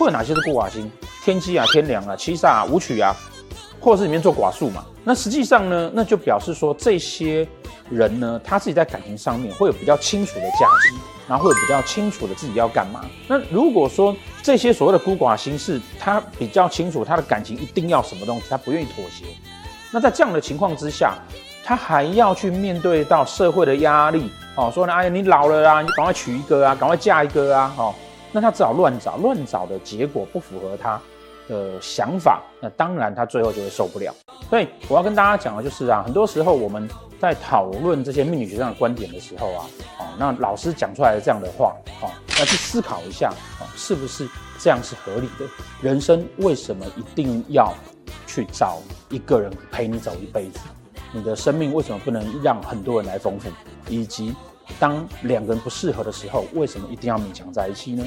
会有哪些是孤寡星？天机啊、天梁啊、七煞啊、武曲啊，或者是里面做寡数嘛？那实际上呢，那就表示说这些人呢，他自己在感情上面会有比较清楚的价值，然后会有比较清楚的自己要干嘛。那如果说这些所谓的孤寡星是他比较清楚他的感情一定要什么东西，他不愿意妥协，那在这样的情况之下，他还要去面对到社会的压力，哦，说呢，哎呀，你老了啊，你赶快娶一个啊，赶快嫁一个啊，哦，那他只好乱找，乱找的结果不符合他的想法，那当然他最后就会受不了。所以我要跟大家讲的就是啊，很多时候我们在讨论这些命理学上的观点的时候啊，哦，那老师讲出来的这样的话，哦，要去思考一下，哦，是不是这样是合理的？人生为什么一定要去找一个人陪你走一辈子？你的生命为什么不能让很多人来丰富？以及当两个人不适合的时候，为什么一定要勉强在一起呢？